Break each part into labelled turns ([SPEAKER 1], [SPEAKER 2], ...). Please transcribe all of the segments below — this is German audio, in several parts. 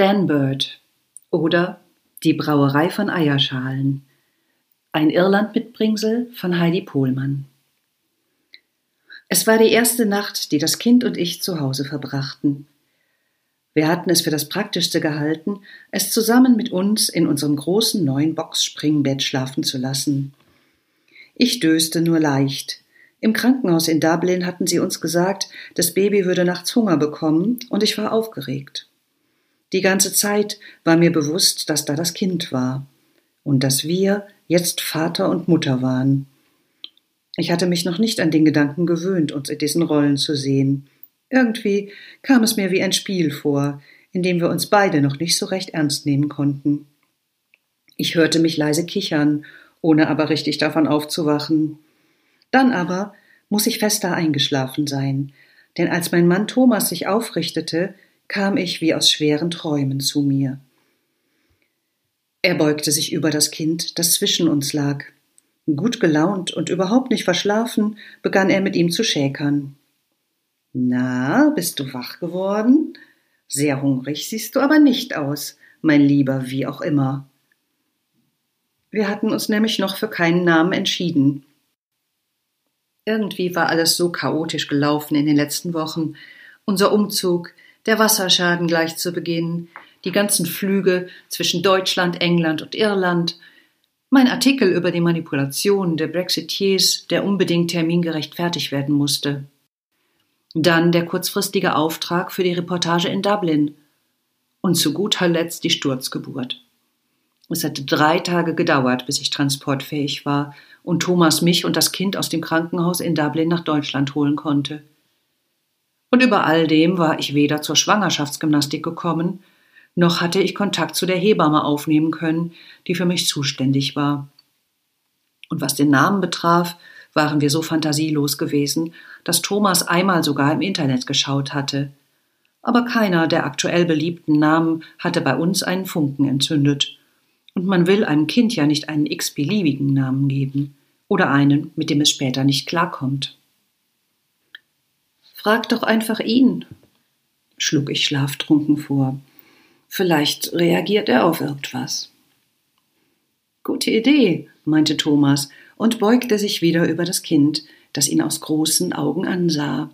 [SPEAKER 1] Stanbird oder Die Brauerei von Eierschalen. Ein Irland-Mitbringsel von Heidi Pohlmann. Es war die erste Nacht, die das Kind und ich zu Hause verbrachten. Wir hatten es für das Praktischste gehalten, es zusammen mit uns in unserem großen neuen Boxspringbett schlafen zu lassen. Ich döste nur leicht. Im Krankenhaus in Dublin hatten sie uns gesagt, das Baby würde nachts Hunger bekommen, und ich war aufgeregt. Die ganze Zeit war mir bewusst, dass da das Kind war und dass wir jetzt Vater und Mutter waren. Ich hatte mich noch nicht an den Gedanken gewöhnt, uns in diesen Rollen zu sehen. Irgendwie kam es mir wie ein Spiel vor, in dem wir uns beide noch nicht so recht ernst nehmen konnten. Ich hörte mich leise kichern, ohne aber richtig davon aufzuwachen. Dann aber muss ich fester eingeschlafen sein, denn als mein Mann Thomas sich aufrichtete, kam ich wie aus schweren Träumen zu mir. Er beugte sich über das Kind, das zwischen uns lag. Gut gelaunt und überhaupt nicht verschlafen, begann er mit ihm zu schäkern. Na, bist du wach geworden? Sehr hungrig siehst du aber nicht aus, mein Lieber, wie auch immer. Wir hatten uns nämlich noch für keinen Namen entschieden. Irgendwie war alles so chaotisch gelaufen in den letzten Wochen. Unser Umzug, der Wasserschaden gleich zu Beginn, die ganzen Flüge zwischen Deutschland, England und Irland, mein Artikel über die Manipulation der Brexiteers, der unbedingt termingerecht fertig werden musste. Dann der kurzfristige Auftrag für die Reportage in Dublin. Und zu guter Letzt die Sturzgeburt. Es hatte drei Tage gedauert, bis ich transportfähig war und Thomas mich und das Kind aus dem Krankenhaus in Dublin nach Deutschland holen konnte. Und über all dem war ich weder zur Schwangerschaftsgymnastik gekommen, noch hatte ich Kontakt zu der Hebamme aufnehmen können, die für mich zuständig war. Und was den Namen betraf, waren wir so fantasielos gewesen, dass Thomas einmal sogar im Internet geschaut hatte. Aber keiner der aktuell beliebten Namen hatte bei uns einen Funken entzündet. Und man will einem Kind ja nicht einen x-beliebigen Namen geben oder einen, mit dem es später nicht klarkommt. Frag doch einfach ihn, schlug ich schlaftrunken vor. Vielleicht reagiert er auf irgendwas. Gute Idee, meinte Thomas und beugte sich wieder über das Kind, das ihn aus großen Augen ansah.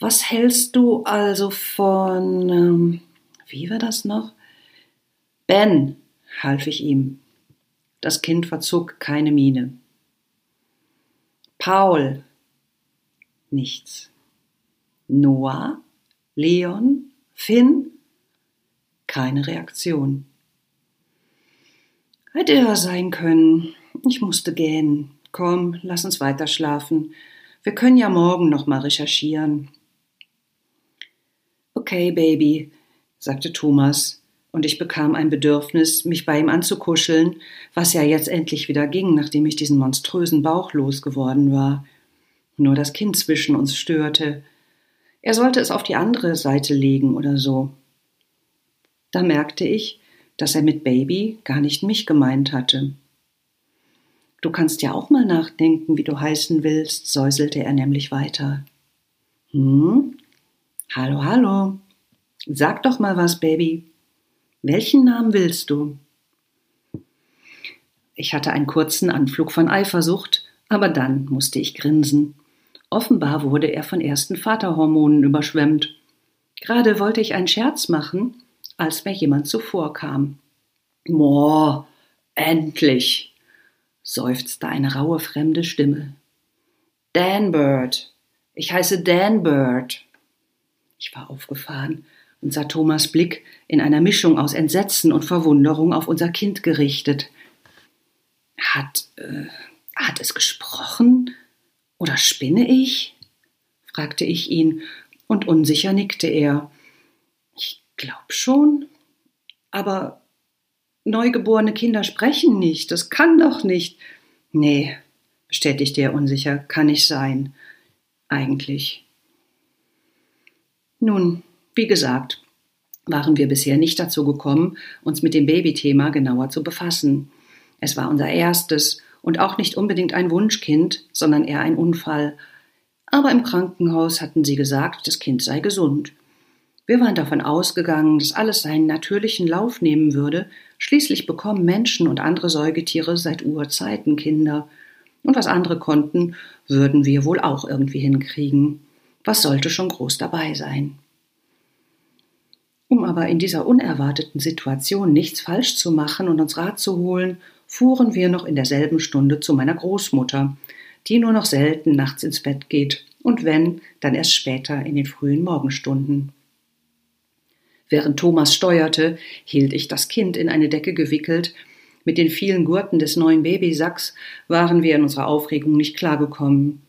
[SPEAKER 1] Was hältst du also von. Ähm, wie war das noch? Ben, half ich ihm. Das Kind verzog keine Miene. Paul. Nichts. Noah? Leon? Finn? Keine Reaktion. Hätte er sein können. Ich musste gähnen. Komm, lass uns weiter schlafen. Wir können ja morgen noch mal recherchieren. Okay, Baby, sagte Thomas, und ich bekam ein Bedürfnis, mich bei ihm anzukuscheln, was ja jetzt endlich wieder ging, nachdem ich diesen monströsen Bauch losgeworden war. Nur das Kind zwischen uns störte. Er sollte es auf die andere Seite legen oder so. Da merkte ich, dass er mit Baby gar nicht mich gemeint hatte. Du kannst ja auch mal nachdenken, wie du heißen willst, säuselte er nämlich weiter. Hm? Hallo, hallo. Sag doch mal was, Baby. Welchen Namen willst du? Ich hatte einen kurzen Anflug von Eifersucht, aber dann musste ich grinsen. Offenbar wurde er von ersten Vaterhormonen überschwemmt. Gerade wollte ich einen Scherz machen, als mir jemand zuvorkam. Moh, endlich, seufzte eine raue fremde Stimme. Dan Bird. Ich heiße Dan Bird. Ich war aufgefahren und sah Thomas Blick in einer Mischung aus Entsetzen und Verwunderung auf unser Kind gerichtet. Hat, äh, hat es gesprochen? Oder spinne ich? fragte ich ihn, und unsicher nickte er. Ich glaub schon. Aber Neugeborene Kinder sprechen nicht, das kann doch nicht. Nee, bestätigte er unsicher, kann nicht sein. Eigentlich. Nun, wie gesagt, waren wir bisher nicht dazu gekommen, uns mit dem Babythema genauer zu befassen. Es war unser erstes und auch nicht unbedingt ein Wunschkind, sondern eher ein Unfall. Aber im Krankenhaus hatten sie gesagt, das Kind sei gesund. Wir waren davon ausgegangen, dass alles seinen natürlichen Lauf nehmen würde, schließlich bekommen Menschen und andere Säugetiere seit Urzeiten Kinder, und was andere konnten, würden wir wohl auch irgendwie hinkriegen. Was sollte schon groß dabei sein? Um aber in dieser unerwarteten Situation nichts falsch zu machen und uns Rat zu holen, fuhren wir noch in derselben Stunde zu meiner Großmutter, die nur noch selten nachts ins Bett geht und wenn, dann erst später in den frühen Morgenstunden. Während Thomas steuerte, hielt ich das Kind in eine Decke gewickelt. Mit den vielen Gurten des neuen Babysacks waren wir in unserer Aufregung nicht klargekommen.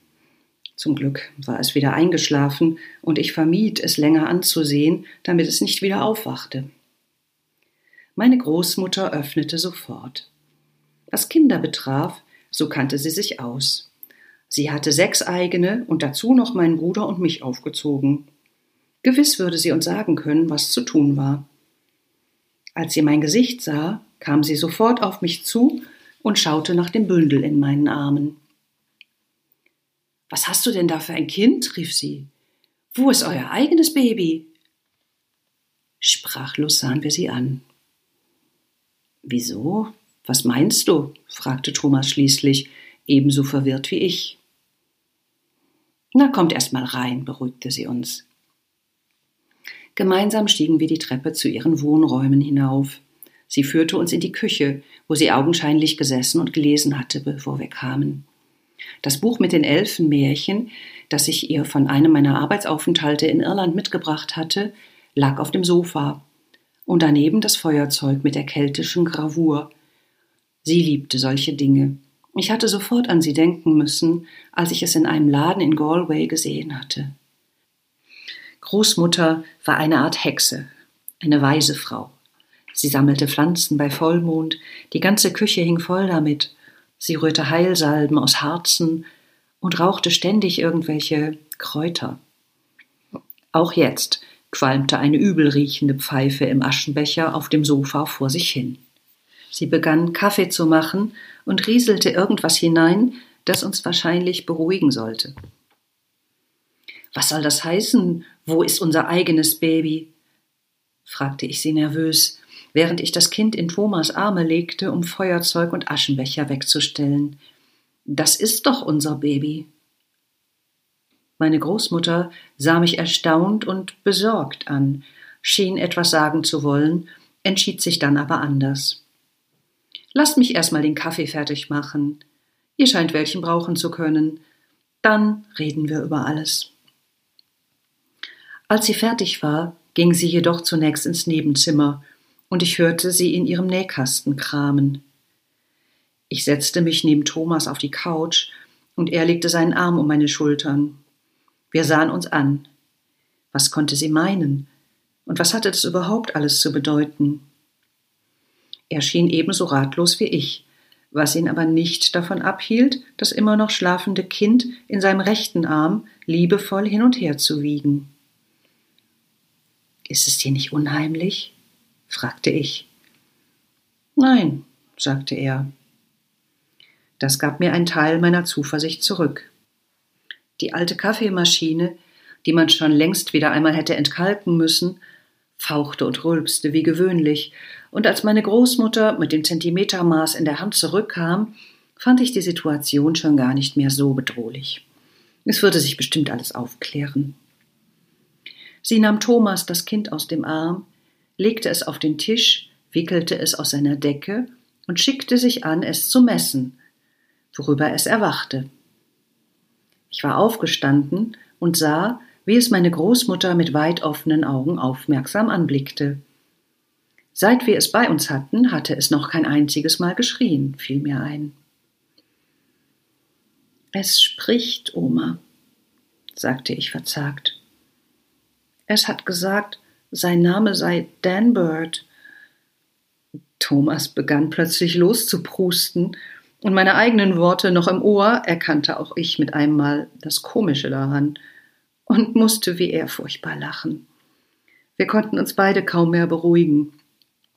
[SPEAKER 1] Zum Glück war es wieder eingeschlafen und ich vermied, es länger anzusehen, damit es nicht wieder aufwachte. Meine Großmutter öffnete sofort. Was Kinder betraf, so kannte sie sich aus. Sie hatte sechs eigene und dazu noch meinen Bruder und mich aufgezogen. Gewiss würde sie uns sagen können, was zu tun war. Als sie mein Gesicht sah, kam sie sofort auf mich zu und schaute nach dem Bündel in meinen Armen. Was hast du denn da für ein Kind? rief sie. Wo ist euer eigenes Baby? Sprachlos sahen wir sie an. Wieso? Was meinst du? fragte Thomas schließlich, ebenso verwirrt wie ich. Na, kommt erst mal rein, beruhigte sie uns. Gemeinsam stiegen wir die Treppe zu ihren Wohnräumen hinauf. Sie führte uns in die Küche, wo sie augenscheinlich gesessen und gelesen hatte, bevor wir kamen. Das Buch mit den Elfenmärchen, das ich ihr von einem meiner Arbeitsaufenthalte in Irland mitgebracht hatte, lag auf dem Sofa und daneben das Feuerzeug mit der keltischen Gravur. Sie liebte solche Dinge. Ich hatte sofort an sie denken müssen, als ich es in einem Laden in Galway gesehen hatte. Großmutter war eine Art Hexe, eine weise Frau. Sie sammelte Pflanzen bei Vollmond, die ganze Küche hing voll damit, Sie rührte Heilsalben aus Harzen und rauchte ständig irgendwelche Kräuter. Auch jetzt qualmte eine übelriechende Pfeife im Aschenbecher auf dem Sofa vor sich hin. Sie begann Kaffee zu machen und rieselte irgendwas hinein, das uns wahrscheinlich beruhigen sollte. Was soll das heißen? Wo ist unser eigenes Baby? fragte ich sie nervös, während ich das Kind in Thomas Arme legte, um Feuerzeug und Aschenbecher wegzustellen. Das ist doch unser Baby. Meine Großmutter sah mich erstaunt und besorgt an, schien etwas sagen zu wollen, entschied sich dann aber anders. Lasst mich erst mal den Kaffee fertig machen. Ihr scheint welchen brauchen zu können. Dann reden wir über alles. Als sie fertig war, ging sie jedoch zunächst ins Nebenzimmer und ich hörte sie in ihrem Nähkasten kramen. Ich setzte mich neben Thomas auf die Couch und er legte seinen Arm um meine Schultern. Wir sahen uns an. Was konnte sie meinen? Und was hatte das überhaupt alles zu bedeuten? Er schien ebenso ratlos wie ich, was ihn aber nicht davon abhielt, das immer noch schlafende Kind in seinem rechten Arm liebevoll hin und her zu wiegen. Ist es dir nicht unheimlich? fragte ich. Nein, sagte er. Das gab mir einen Teil meiner Zuversicht zurück. Die alte Kaffeemaschine, die man schon längst wieder einmal hätte entkalken müssen, fauchte und rülpste wie gewöhnlich, und als meine Großmutter mit dem Zentimetermaß in der Hand zurückkam, fand ich die Situation schon gar nicht mehr so bedrohlich. Es würde sich bestimmt alles aufklären. Sie nahm Thomas das Kind aus dem Arm, legte es auf den Tisch, wickelte es aus seiner Decke und schickte sich an, es zu messen, worüber es erwachte. Ich war aufgestanden und sah, wie es meine Großmutter mit weit offenen Augen aufmerksam anblickte. Seit wir es bei uns hatten, hatte es noch kein einziges Mal geschrien, fiel mir ein. Es spricht, Oma, sagte ich verzagt. Es hat gesagt, sein Name sei Dan Bird. Thomas begann plötzlich loszuprusten, und meine eigenen Worte noch im Ohr erkannte auch ich mit einem Mal das Komische daran und musste wie er furchtbar lachen. Wir konnten uns beide kaum mehr beruhigen.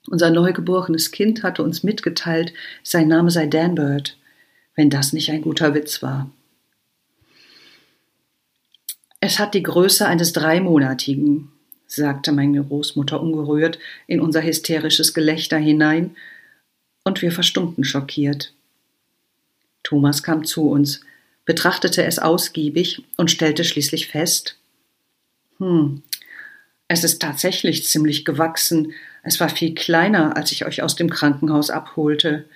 [SPEAKER 1] Unser neugeborenes Kind hatte uns mitgeteilt, sein Name sei Dan Bird, wenn das nicht ein guter Witz war. Es hat die Größe eines Dreimonatigen, sagte meine Großmutter ungerührt in unser hysterisches Gelächter hinein, und wir verstummten schockiert. Thomas kam zu uns, betrachtete es ausgiebig und stellte schließlich fest Hm, es ist tatsächlich ziemlich gewachsen, es war viel kleiner, als ich euch aus dem Krankenhaus abholte.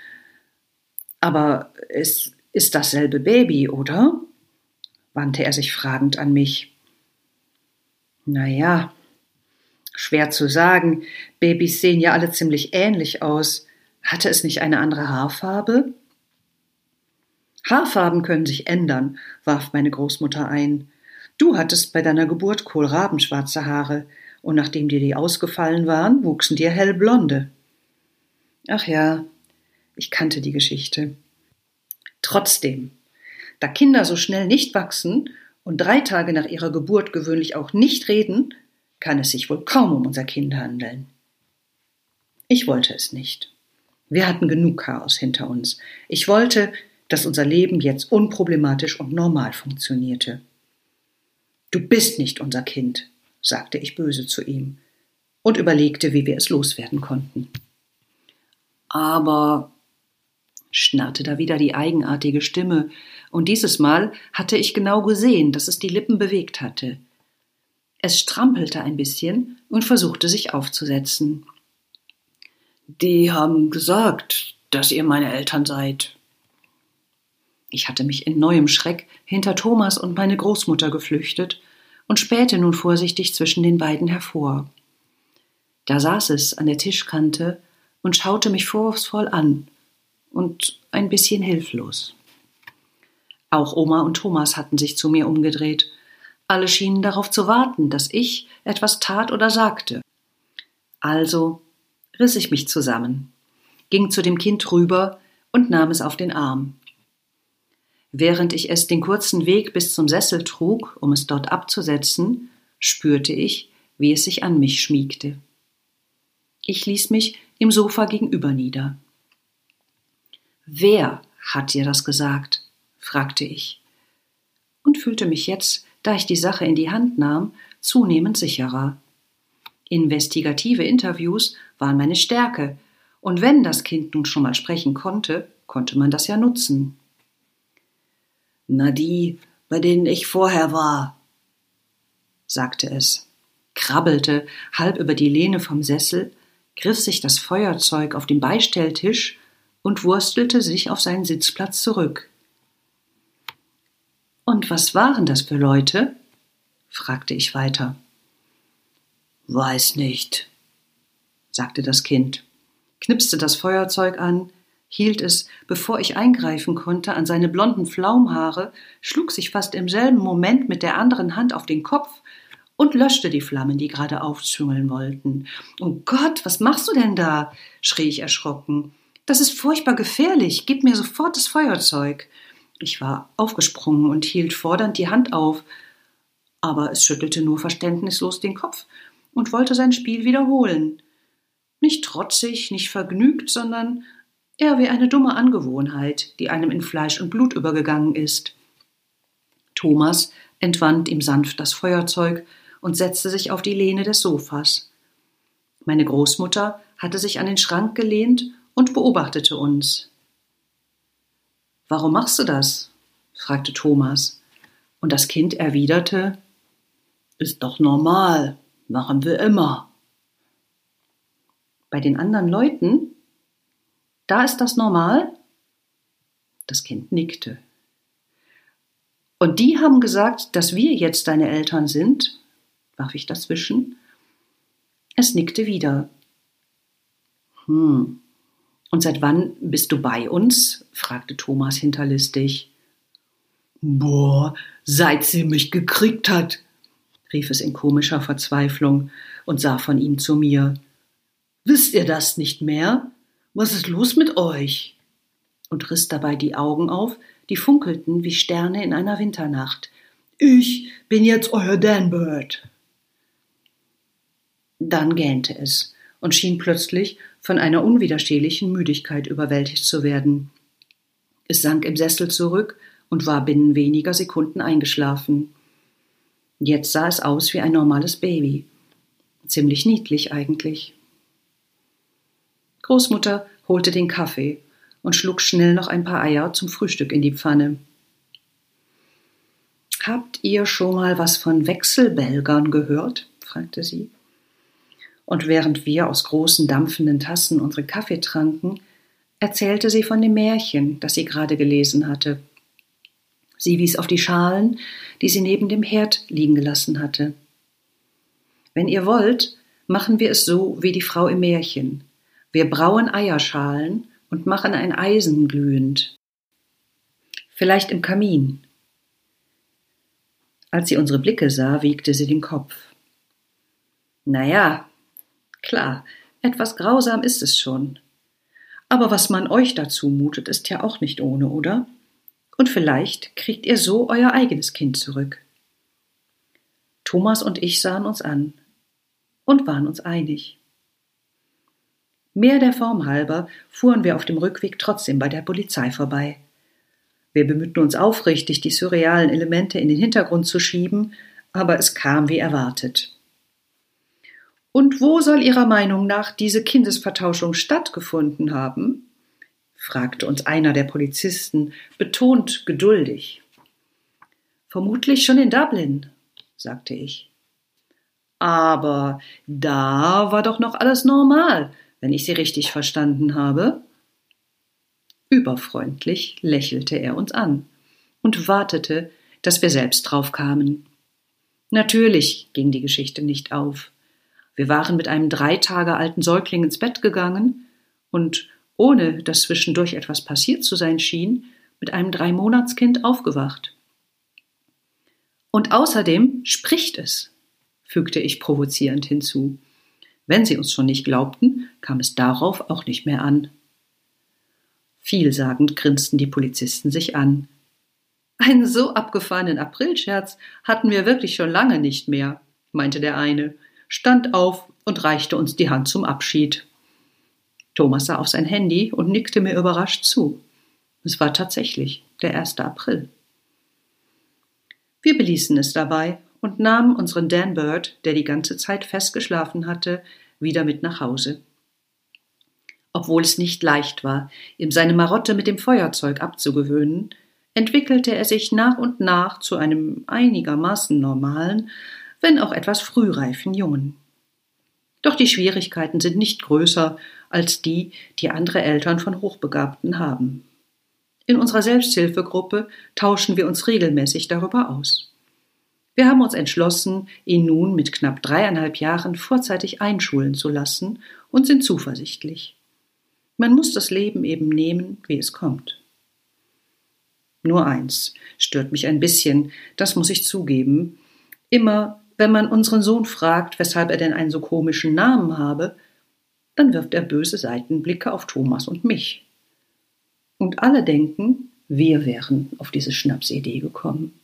[SPEAKER 1] Aber es ist dasselbe Baby, oder? wandte er sich fragend an mich. Na ja, schwer zu sagen. Babys sehen ja alle ziemlich ähnlich aus. Hatte es nicht eine andere Haarfarbe? Haarfarben können sich ändern, warf meine Großmutter ein. Du hattest bei deiner Geburt kohlrabenschwarze Haare, und nachdem dir die ausgefallen waren, wuchsen dir hellblonde. Ach ja, ich kannte die Geschichte. Trotzdem, da Kinder so schnell nicht wachsen und drei Tage nach ihrer Geburt gewöhnlich auch nicht reden, kann es sich wohl kaum um unser Kind handeln. Ich wollte es nicht. Wir hatten genug Chaos hinter uns. Ich wollte, dass unser Leben jetzt unproblematisch und normal funktionierte. Du bist nicht unser Kind, sagte ich böse zu ihm und überlegte, wie wir es loswerden konnten. Aber schnarrte da wieder die eigenartige Stimme, und dieses Mal hatte ich genau gesehen, dass es die Lippen bewegt hatte. Es strampelte ein bisschen und versuchte sich aufzusetzen. Die haben gesagt, dass ihr meine Eltern seid. Ich hatte mich in neuem Schreck hinter Thomas und meine Großmutter geflüchtet und spähte nun vorsichtig zwischen den beiden hervor. Da saß es an der Tischkante und schaute mich vorwurfsvoll an und ein bisschen hilflos. Auch Oma und Thomas hatten sich zu mir umgedreht. Alle schienen darauf zu warten, dass ich etwas tat oder sagte. Also riss ich mich zusammen, ging zu dem Kind rüber und nahm es auf den Arm. Während ich es den kurzen Weg bis zum Sessel trug, um es dort abzusetzen, spürte ich, wie es sich an mich schmiegte. Ich ließ mich im Sofa gegenüber nieder. Wer hat dir das gesagt? fragte ich und fühlte mich jetzt, da ich die Sache in die Hand nahm, zunehmend sicherer. Investigative Interviews waren meine Stärke, und wenn das Kind nun schon mal sprechen konnte, konnte man das ja nutzen. Na die, bei denen ich vorher war, sagte es, krabbelte halb über die Lehne vom Sessel, griff sich das Feuerzeug auf den Beistelltisch und wurstelte sich auf seinen Sitzplatz zurück. Und was waren das für Leute? fragte ich weiter. Weiß nicht, sagte das Kind, knipste das Feuerzeug an, hielt es, bevor ich eingreifen konnte, an seine blonden Flaumhaare, schlug sich fast im selben Moment mit der anderen Hand auf den Kopf und löschte die Flammen, die gerade aufzüngeln wollten. Oh Gott, was machst du denn da? schrie ich erschrocken. Das ist furchtbar gefährlich. Gib mir sofort das Feuerzeug. Ich war aufgesprungen und hielt fordernd die Hand auf, aber es schüttelte nur verständnislos den Kopf und wollte sein Spiel wiederholen. Nicht trotzig, nicht vergnügt, sondern eher wie eine dumme Angewohnheit, die einem in Fleisch und Blut übergegangen ist. Thomas entwand ihm sanft das Feuerzeug und setzte sich auf die Lehne des Sofas. Meine Großmutter hatte sich an den Schrank gelehnt und beobachtete uns. Warum machst du das? fragte Thomas, und das Kind erwiderte Ist doch normal, machen wir immer. Bei den anderen Leuten da ist das normal? Das Kind nickte. Und die haben gesagt, dass wir jetzt deine Eltern sind? warf ich dazwischen. Es nickte wieder. Hm. Und seit wann bist du bei uns? fragte Thomas hinterlistig. Boah, seit sie mich gekriegt hat, rief es in komischer Verzweiflung und sah von ihm zu mir. Wisst ihr das nicht mehr? Was ist los mit euch? und riss dabei die Augen auf, die funkelten wie Sterne in einer Winternacht. Ich bin jetzt euer Danbird. Dann gähnte es und schien plötzlich von einer unwiderstehlichen Müdigkeit überwältigt zu werden. Es sank im Sessel zurück und war binnen weniger Sekunden eingeschlafen. Jetzt sah es aus wie ein normales Baby. Ziemlich niedlich eigentlich. Großmutter holte den Kaffee und schlug schnell noch ein paar Eier zum Frühstück in die Pfanne. Habt ihr schon mal was von Wechselbelgern gehört? fragte sie. Und während wir aus großen dampfenden Tassen unseren Kaffee tranken, erzählte sie von dem Märchen, das sie gerade gelesen hatte. Sie wies auf die Schalen, die sie neben dem Herd liegen gelassen hatte. Wenn ihr wollt, machen wir es so wie die Frau im Märchen. Wir brauen Eierschalen und machen ein Eisen glühend. Vielleicht im Kamin. Als sie unsere Blicke sah, wiegte sie den Kopf. Na ja, klar, etwas grausam ist es schon. Aber was man euch dazu mutet, ist ja auch nicht ohne, oder? Und vielleicht kriegt ihr so euer eigenes Kind zurück. Thomas und ich sahen uns an und waren uns einig. Mehr der Form halber fuhren wir auf dem Rückweg trotzdem bei der Polizei vorbei. Wir bemühten uns aufrichtig, die surrealen Elemente in den Hintergrund zu schieben, aber es kam wie erwartet. Und wo soll Ihrer Meinung nach diese Kindesvertauschung stattgefunden haben? fragte uns einer der Polizisten, betont geduldig. Vermutlich schon in Dublin, sagte ich. Aber da war doch noch alles normal, wenn ich Sie richtig verstanden habe. Überfreundlich lächelte er uns an und wartete, dass wir selbst drauf kamen. Natürlich ging die Geschichte nicht auf. Wir waren mit einem drei Tage alten Säugling ins Bett gegangen und, ohne dass zwischendurch etwas passiert zu sein schien, mit einem Dreimonatskind aufgewacht. Und außerdem spricht es, fügte ich provozierend hinzu. Wenn sie uns schon nicht glaubten, kam es darauf auch nicht mehr an. Vielsagend grinsten die Polizisten sich an. Einen so abgefahrenen Aprilscherz hatten wir wirklich schon lange nicht mehr, meinte der eine, stand auf und reichte uns die Hand zum Abschied. Thomas sah auf sein Handy und nickte mir überrascht zu. Es war tatsächlich der 1. April. Wir beließen es dabei und nahmen unseren Dan Bird, der die ganze Zeit festgeschlafen hatte, wieder mit nach Hause obwohl es nicht leicht war, ihm seine Marotte mit dem Feuerzeug abzugewöhnen, entwickelte er sich nach und nach zu einem einigermaßen normalen, wenn auch etwas frühreifen Jungen. Doch die Schwierigkeiten sind nicht größer als die, die andere Eltern von Hochbegabten haben. In unserer Selbsthilfegruppe tauschen wir uns regelmäßig darüber aus. Wir haben uns entschlossen, ihn nun mit knapp dreieinhalb Jahren vorzeitig einschulen zu lassen und sind zuversichtlich. Man muss das Leben eben nehmen, wie es kommt. Nur eins stört mich ein bisschen, das muss ich zugeben. Immer, wenn man unseren Sohn fragt, weshalb er denn einen so komischen Namen habe, dann wirft er böse Seitenblicke auf Thomas und mich. Und alle denken, wir wären auf diese Schnapsidee gekommen.